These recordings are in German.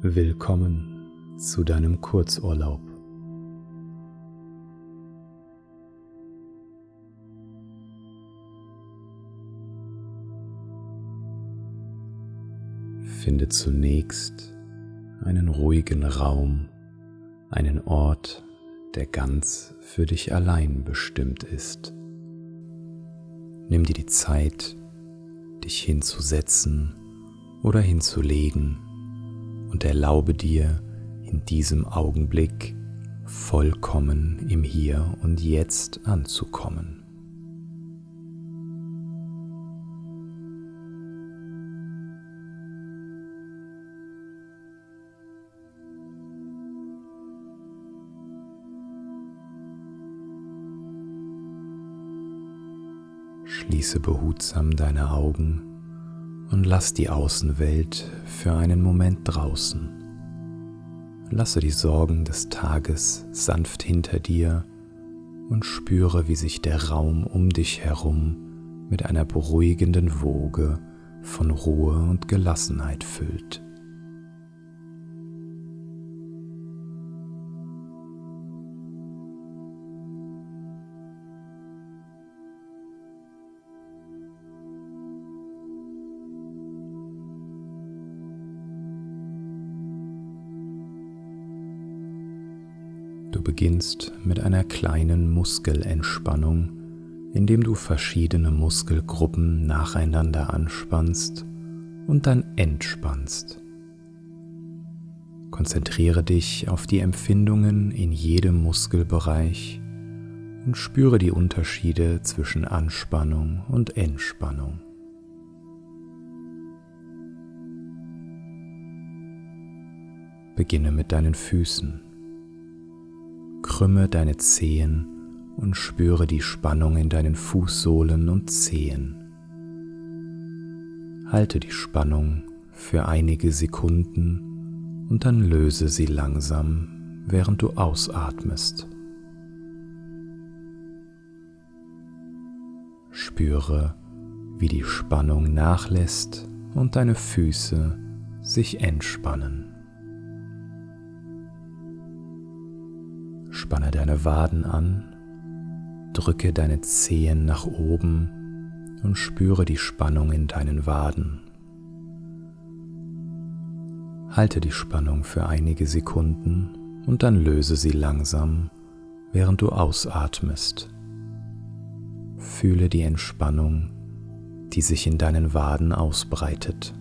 Willkommen zu deinem Kurzurlaub. Finde zunächst einen ruhigen Raum, einen Ort, der ganz für dich allein bestimmt ist. Nimm dir die Zeit, dich hinzusetzen oder hinzulegen und erlaube dir in diesem Augenblick vollkommen im Hier und Jetzt anzukommen. Schließe behutsam deine Augen und lass die Außenwelt für einen Moment draußen. Lasse die Sorgen des Tages sanft hinter dir und spüre, wie sich der Raum um dich herum mit einer beruhigenden Woge von Ruhe und Gelassenheit füllt. Beginnst mit einer kleinen Muskelentspannung, indem du verschiedene Muskelgruppen nacheinander anspannst und dann entspannst. Konzentriere dich auf die Empfindungen in jedem Muskelbereich und spüre die Unterschiede zwischen Anspannung und Entspannung. Beginne mit deinen Füßen. Krümme deine Zehen und spüre die Spannung in deinen Fußsohlen und Zehen. Halte die Spannung für einige Sekunden und dann löse sie langsam, während du ausatmest. Spüre, wie die Spannung nachlässt und deine Füße sich entspannen. Spanne deine Waden an, drücke deine Zehen nach oben und spüre die Spannung in deinen Waden. Halte die Spannung für einige Sekunden und dann löse sie langsam, während du ausatmest. Fühle die Entspannung, die sich in deinen Waden ausbreitet.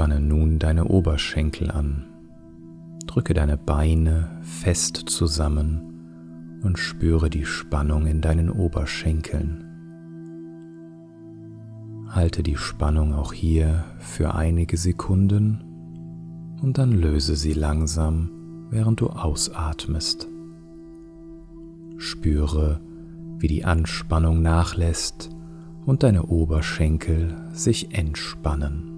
Spanne nun deine Oberschenkel an. Drücke deine Beine fest zusammen und spüre die Spannung in deinen Oberschenkeln. Halte die Spannung auch hier für einige Sekunden und dann löse sie langsam, während du ausatmest. Spüre, wie die Anspannung nachlässt und deine Oberschenkel sich entspannen.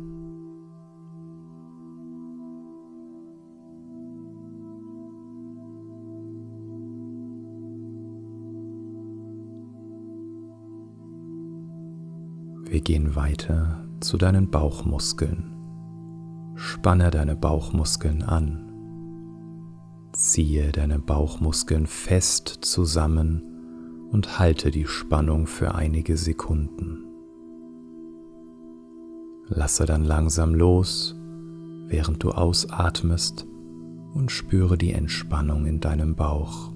Wir gehen weiter zu deinen Bauchmuskeln. Spanne deine Bauchmuskeln an. Ziehe deine Bauchmuskeln fest zusammen und halte die Spannung für einige Sekunden. Lasse dann langsam los, während du ausatmest und spüre die Entspannung in deinem Bauch.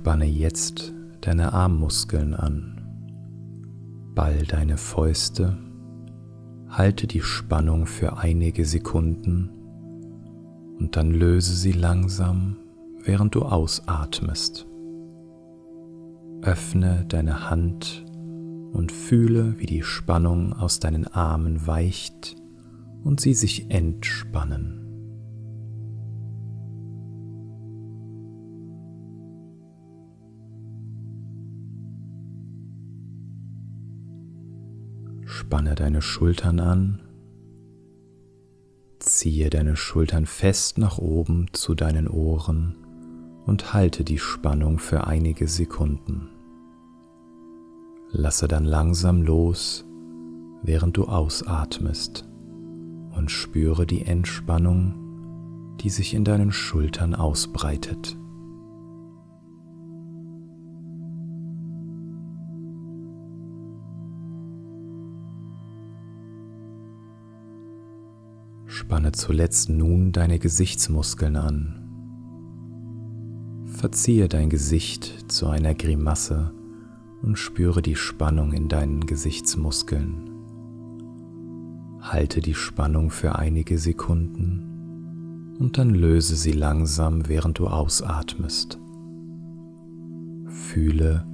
Spanne jetzt deine Armmuskeln an. Ball deine Fäuste, halte die Spannung für einige Sekunden und dann löse sie langsam, während du ausatmest. Öffne deine Hand und fühle, wie die Spannung aus deinen Armen weicht und sie sich entspannen. Spanne deine Schultern an, ziehe deine Schultern fest nach oben zu deinen Ohren und halte die Spannung für einige Sekunden. Lasse dann langsam los, während du ausatmest und spüre die Entspannung, die sich in deinen Schultern ausbreitet. Spanne zuletzt nun deine Gesichtsmuskeln an. Verziehe dein Gesicht zu einer Grimasse und spüre die Spannung in deinen Gesichtsmuskeln. Halte die Spannung für einige Sekunden und dann löse sie langsam, während du ausatmest. Fühle,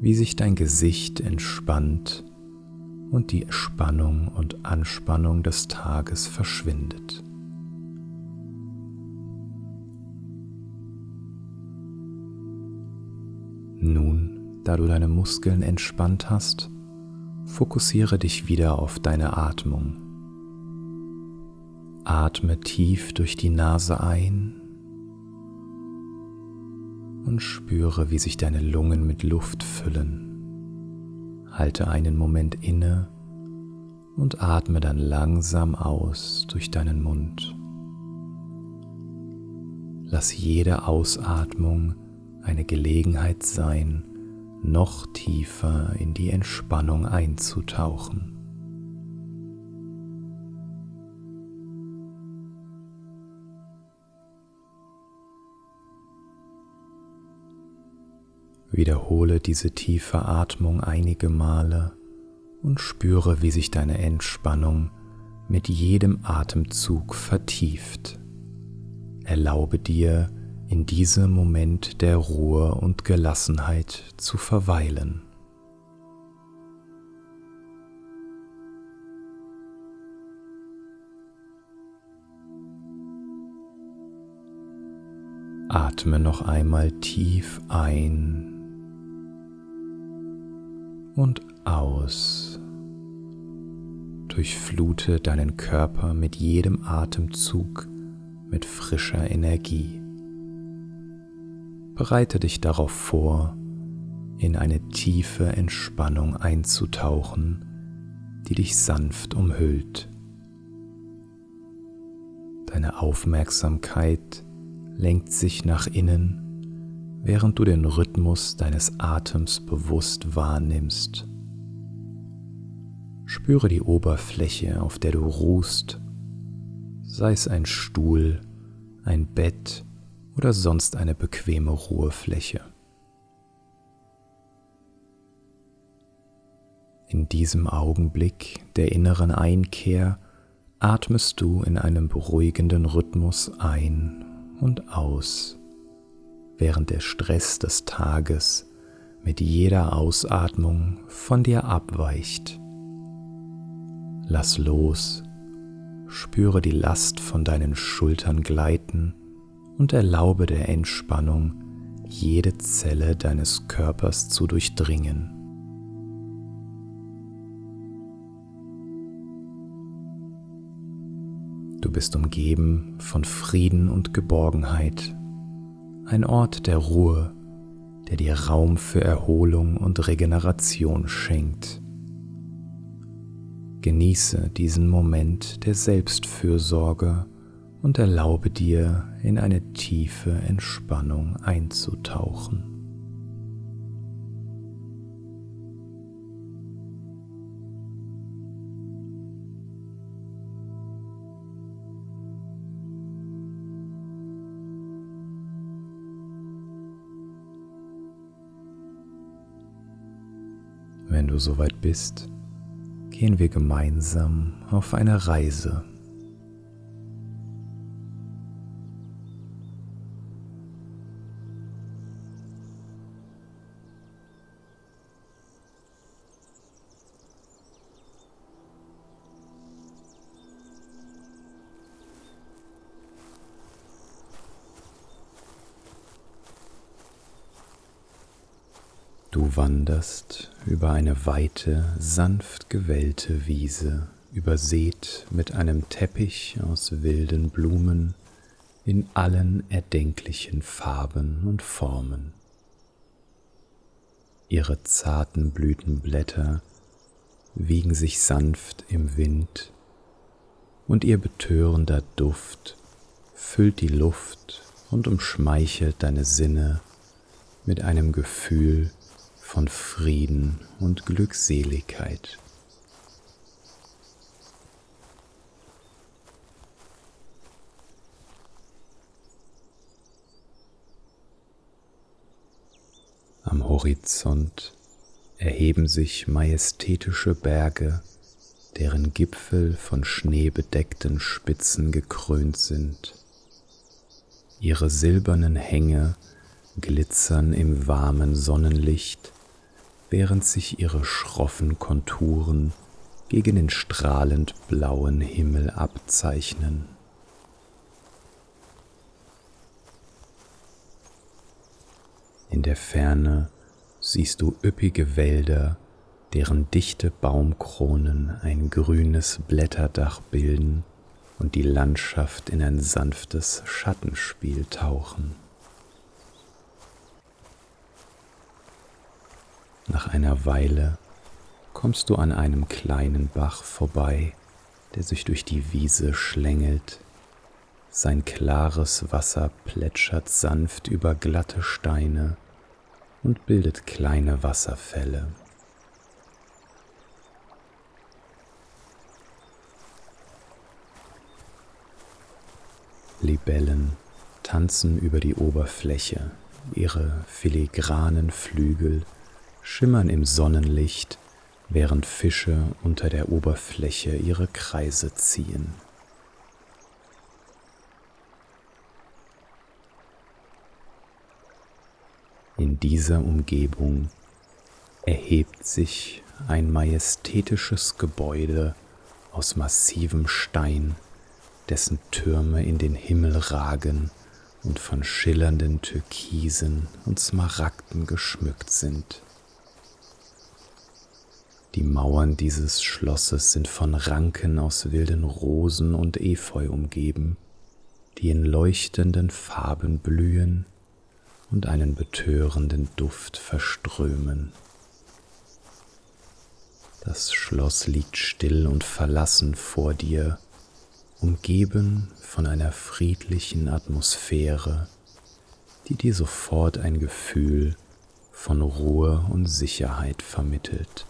wie sich dein Gesicht entspannt und die Spannung und Anspannung des Tages verschwindet. Nun, da du deine Muskeln entspannt hast, fokussiere dich wieder auf deine Atmung. Atme tief durch die Nase ein und spüre, wie sich deine Lungen mit Luft füllen. Halte einen Moment inne und atme dann langsam aus durch deinen Mund. Lass jede Ausatmung eine Gelegenheit sein, noch tiefer in die Entspannung einzutauchen. Wiederhole diese tiefe Atmung einige Male und spüre, wie sich deine Entspannung mit jedem Atemzug vertieft. Erlaube dir, in diesem Moment der Ruhe und Gelassenheit zu verweilen. Atme noch einmal tief ein und aus. Durchflute deinen Körper mit jedem Atemzug mit frischer Energie. Bereite dich darauf vor, in eine tiefe Entspannung einzutauchen, die dich sanft umhüllt. Deine Aufmerksamkeit lenkt sich nach innen während du den Rhythmus deines Atems bewusst wahrnimmst. Spüre die Oberfläche, auf der du ruhst, sei es ein Stuhl, ein Bett oder sonst eine bequeme Ruhefläche. In diesem Augenblick der inneren Einkehr atmest du in einem beruhigenden Rhythmus ein und aus während der Stress des Tages mit jeder Ausatmung von dir abweicht. Lass los, spüre die Last von deinen Schultern gleiten und erlaube der Entspannung, jede Zelle deines Körpers zu durchdringen. Du bist umgeben von Frieden und Geborgenheit ein Ort der Ruhe, der dir Raum für Erholung und Regeneration schenkt. Genieße diesen Moment der Selbstfürsorge und erlaube dir, in eine tiefe Entspannung einzutauchen. Du soweit bist, gehen wir gemeinsam auf eine Reise Du wanderst über eine weite, sanft gewellte Wiese, übersät mit einem Teppich aus wilden Blumen in allen erdenklichen Farben und Formen. Ihre zarten Blütenblätter wiegen sich sanft im Wind und ihr betörender Duft füllt die Luft und umschmeichelt deine Sinne mit einem Gefühl von Frieden und Glückseligkeit. Am Horizont erheben sich majestätische Berge, deren Gipfel von schneebedeckten Spitzen gekrönt sind. Ihre silbernen Hänge glitzern im warmen Sonnenlicht, während sich ihre schroffen Konturen gegen den strahlend blauen Himmel abzeichnen. In der Ferne siehst du üppige Wälder, deren dichte Baumkronen ein grünes Blätterdach bilden und die Landschaft in ein sanftes Schattenspiel tauchen. Nach einer Weile kommst du an einem kleinen Bach vorbei, der sich durch die Wiese schlängelt. Sein klares Wasser plätschert sanft über glatte Steine und bildet kleine Wasserfälle. Libellen tanzen über die Oberfläche, ihre filigranen Flügel schimmern im Sonnenlicht, während Fische unter der Oberfläche ihre Kreise ziehen. In dieser Umgebung erhebt sich ein majestätisches Gebäude aus massivem Stein, dessen Türme in den Himmel ragen und von schillernden Türkisen und Smaragden geschmückt sind. Die Mauern dieses Schlosses sind von Ranken aus wilden Rosen und Efeu umgeben, die in leuchtenden Farben blühen und einen betörenden Duft verströmen. Das Schloss liegt still und verlassen vor dir, umgeben von einer friedlichen Atmosphäre, die dir sofort ein Gefühl von Ruhe und Sicherheit vermittelt.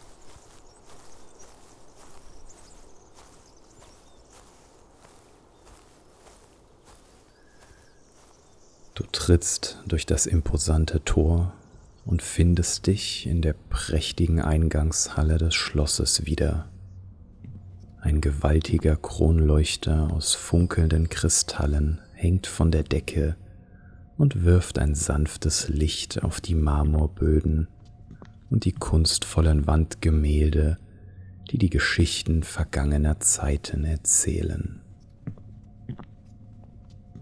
Du trittst durch das imposante Tor und findest dich in der prächtigen Eingangshalle des Schlosses wieder. Ein gewaltiger Kronleuchter aus funkelnden Kristallen hängt von der Decke und wirft ein sanftes Licht auf die Marmorböden und die kunstvollen Wandgemälde, die die Geschichten vergangener Zeiten erzählen.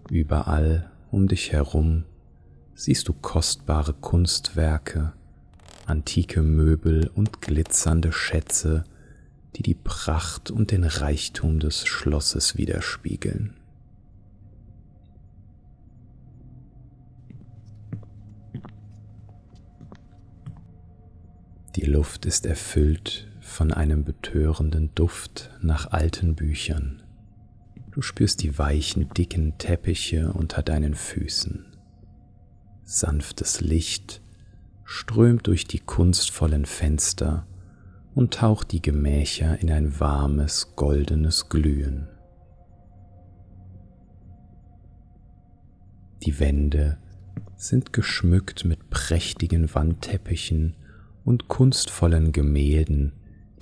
Überall um dich herum siehst du kostbare Kunstwerke, antike Möbel und glitzernde Schätze, die die Pracht und den Reichtum des Schlosses widerspiegeln. Die Luft ist erfüllt von einem betörenden Duft nach alten Büchern. Du spürst die weichen, dicken Teppiche unter deinen Füßen. Sanftes Licht strömt durch die kunstvollen Fenster und taucht die Gemächer in ein warmes, goldenes Glühen. Die Wände sind geschmückt mit prächtigen Wandteppichen und kunstvollen Gemälden,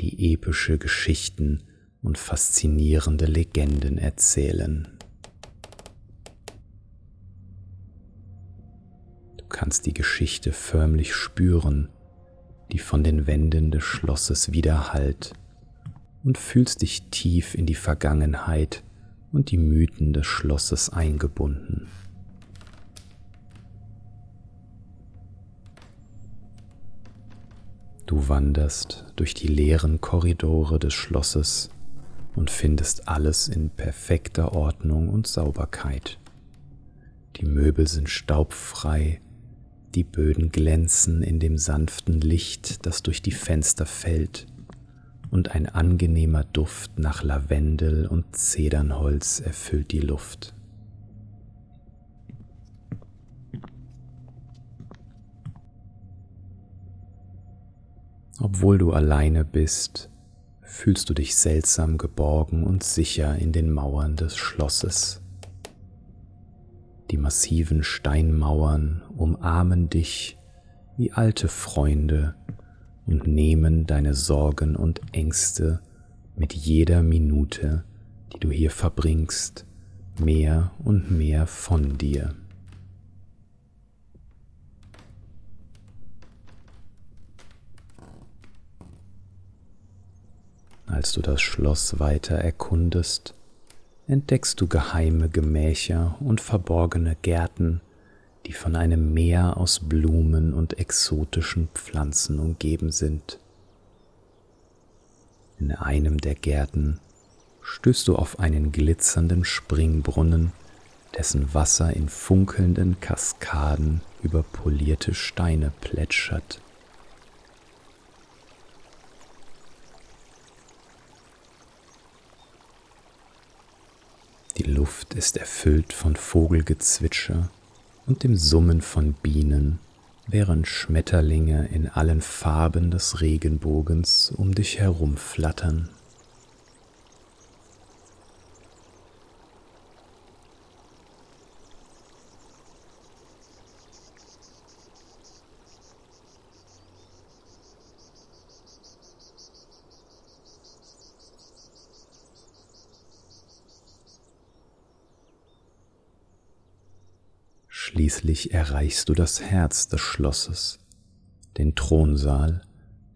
die epische Geschichten und faszinierende Legenden erzählen. Du kannst die Geschichte förmlich spüren, die von den Wänden des Schlosses widerhallt und fühlst dich tief in die Vergangenheit und die Mythen des Schlosses eingebunden. Du wanderst durch die leeren Korridore des Schlosses und findest alles in perfekter Ordnung und Sauberkeit. Die Möbel sind staubfrei, die Böden glänzen in dem sanften Licht, das durch die Fenster fällt, und ein angenehmer Duft nach Lavendel und Zedernholz erfüllt die Luft. Obwohl du alleine bist, fühlst du dich seltsam geborgen und sicher in den Mauern des Schlosses. Die massiven Steinmauern umarmen dich wie alte Freunde und nehmen deine Sorgen und Ängste mit jeder Minute, die du hier verbringst, mehr und mehr von dir. Als du das Schloss weiter erkundest, entdeckst du geheime Gemächer und verborgene Gärten, die von einem Meer aus Blumen und exotischen Pflanzen umgeben sind. In einem der Gärten stößt du auf einen glitzernden Springbrunnen, dessen Wasser in funkelnden Kaskaden über polierte Steine plätschert. Die Luft ist erfüllt von Vogelgezwitscher und dem Summen von Bienen, während Schmetterlinge in allen Farben des Regenbogens um dich herum Schließlich erreichst du das Herz des Schlosses, den Thronsaal,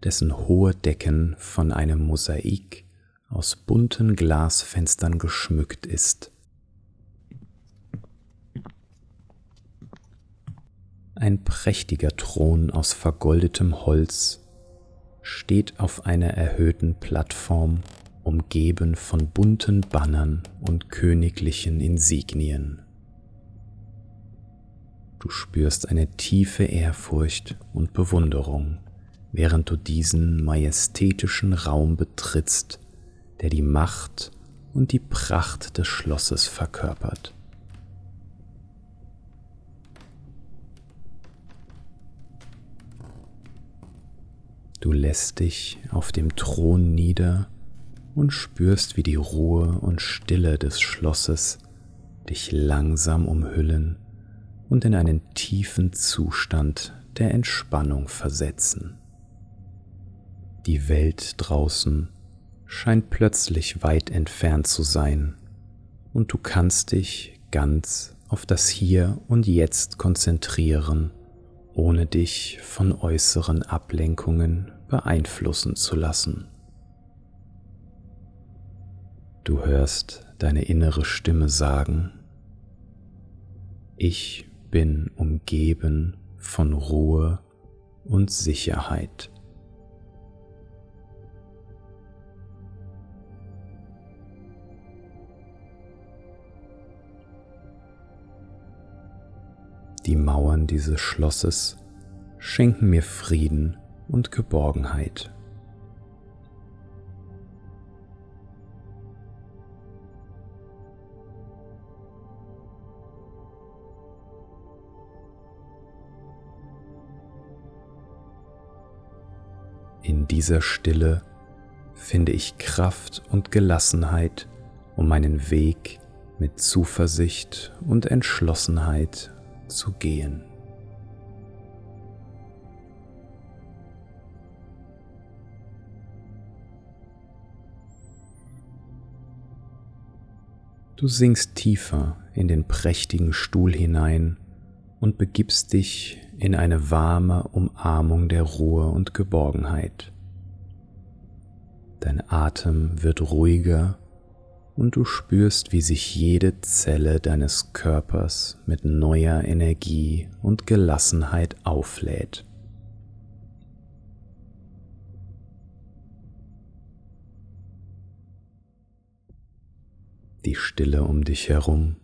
dessen hohe Decken von einem Mosaik aus bunten Glasfenstern geschmückt ist. Ein prächtiger Thron aus vergoldetem Holz steht auf einer erhöhten Plattform, umgeben von bunten Bannern und königlichen Insignien. Du spürst eine tiefe Ehrfurcht und Bewunderung, während du diesen majestätischen Raum betrittst, der die Macht und die Pracht des Schlosses verkörpert. Du lässt dich auf dem Thron nieder und spürst, wie die Ruhe und Stille des Schlosses dich langsam umhüllen und in einen tiefen Zustand der Entspannung versetzen. Die Welt draußen scheint plötzlich weit entfernt zu sein und du kannst dich ganz auf das Hier und Jetzt konzentrieren, ohne dich von äußeren Ablenkungen beeinflussen zu lassen. Du hörst deine innere Stimme sagen, ich bin umgeben von Ruhe und Sicherheit. Die Mauern dieses Schlosses schenken mir Frieden und Geborgenheit. In dieser Stille finde ich Kraft und Gelassenheit, um meinen Weg mit Zuversicht und Entschlossenheit zu gehen. Du sinkst tiefer in den prächtigen Stuhl hinein und begibst dich in eine warme Umarmung der Ruhe und Geborgenheit. Dein Atem wird ruhiger und du spürst, wie sich jede Zelle deines Körpers mit neuer Energie und Gelassenheit auflädt. Die Stille um dich herum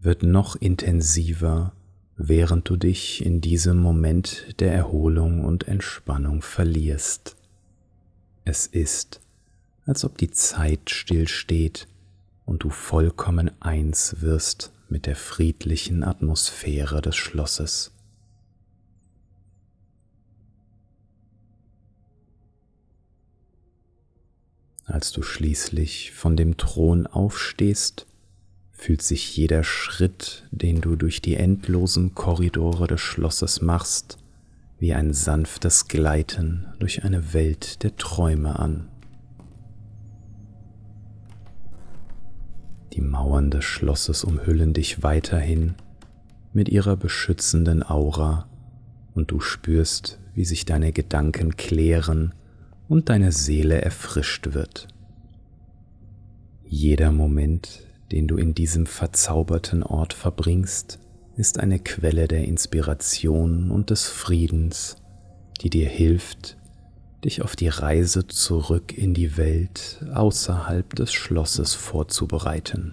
wird noch intensiver während du dich in diesem Moment der Erholung und Entspannung verlierst. Es ist, als ob die Zeit stillsteht und du vollkommen eins wirst mit der friedlichen Atmosphäre des Schlosses. Als du schließlich von dem Thron aufstehst, fühlt sich jeder Schritt, den du durch die endlosen Korridore des Schlosses machst, wie ein sanftes Gleiten durch eine Welt der Träume an. Die Mauern des Schlosses umhüllen dich weiterhin mit ihrer beschützenden Aura und du spürst, wie sich deine Gedanken klären und deine Seele erfrischt wird. Jeder Moment, den du in diesem verzauberten Ort verbringst, ist eine Quelle der Inspiration und des Friedens, die dir hilft, dich auf die Reise zurück in die Welt außerhalb des Schlosses vorzubereiten.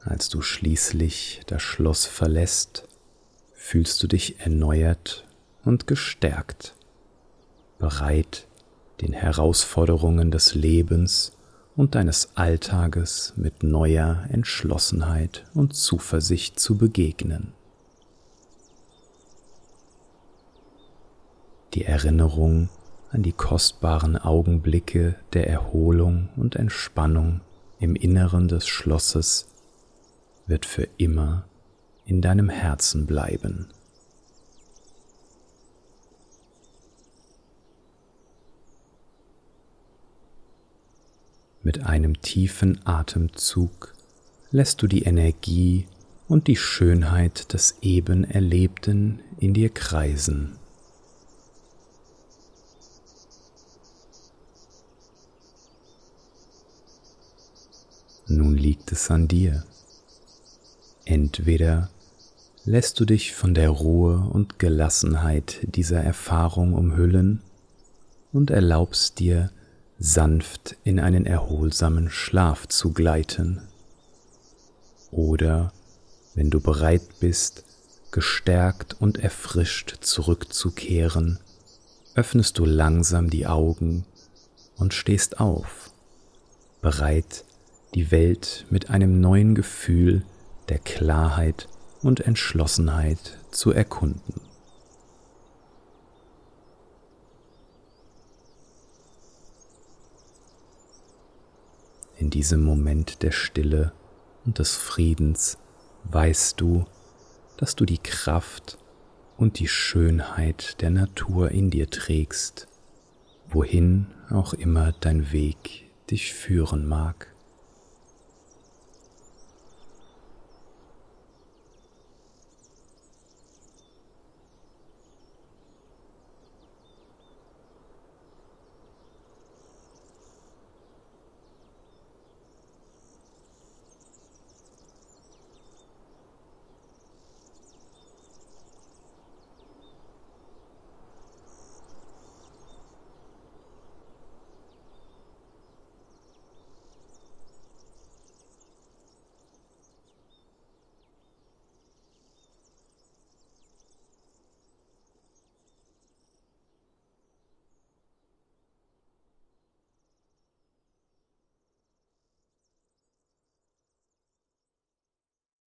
Als du schließlich das Schloss verlässt, fühlst du dich erneuert und gestärkt, bereit, den Herausforderungen des Lebens und deines Alltages mit neuer Entschlossenheit und Zuversicht zu begegnen. Die Erinnerung an die kostbaren Augenblicke der Erholung und Entspannung im Inneren des Schlosses wird für immer in deinem Herzen bleiben. Mit einem tiefen Atemzug lässt du die Energie und die Schönheit des eben Erlebten in dir kreisen. Nun liegt es an dir. Entweder lässt du dich von der Ruhe und Gelassenheit dieser Erfahrung umhüllen und erlaubst dir, sanft in einen erholsamen Schlaf zu gleiten. Oder, wenn du bereit bist, gestärkt und erfrischt zurückzukehren, öffnest du langsam die Augen und stehst auf, bereit, die Welt mit einem neuen Gefühl der Klarheit und Entschlossenheit zu erkunden. In diesem Moment der Stille und des Friedens weißt du, dass du die Kraft und die Schönheit der Natur in dir trägst, wohin auch immer dein Weg dich führen mag.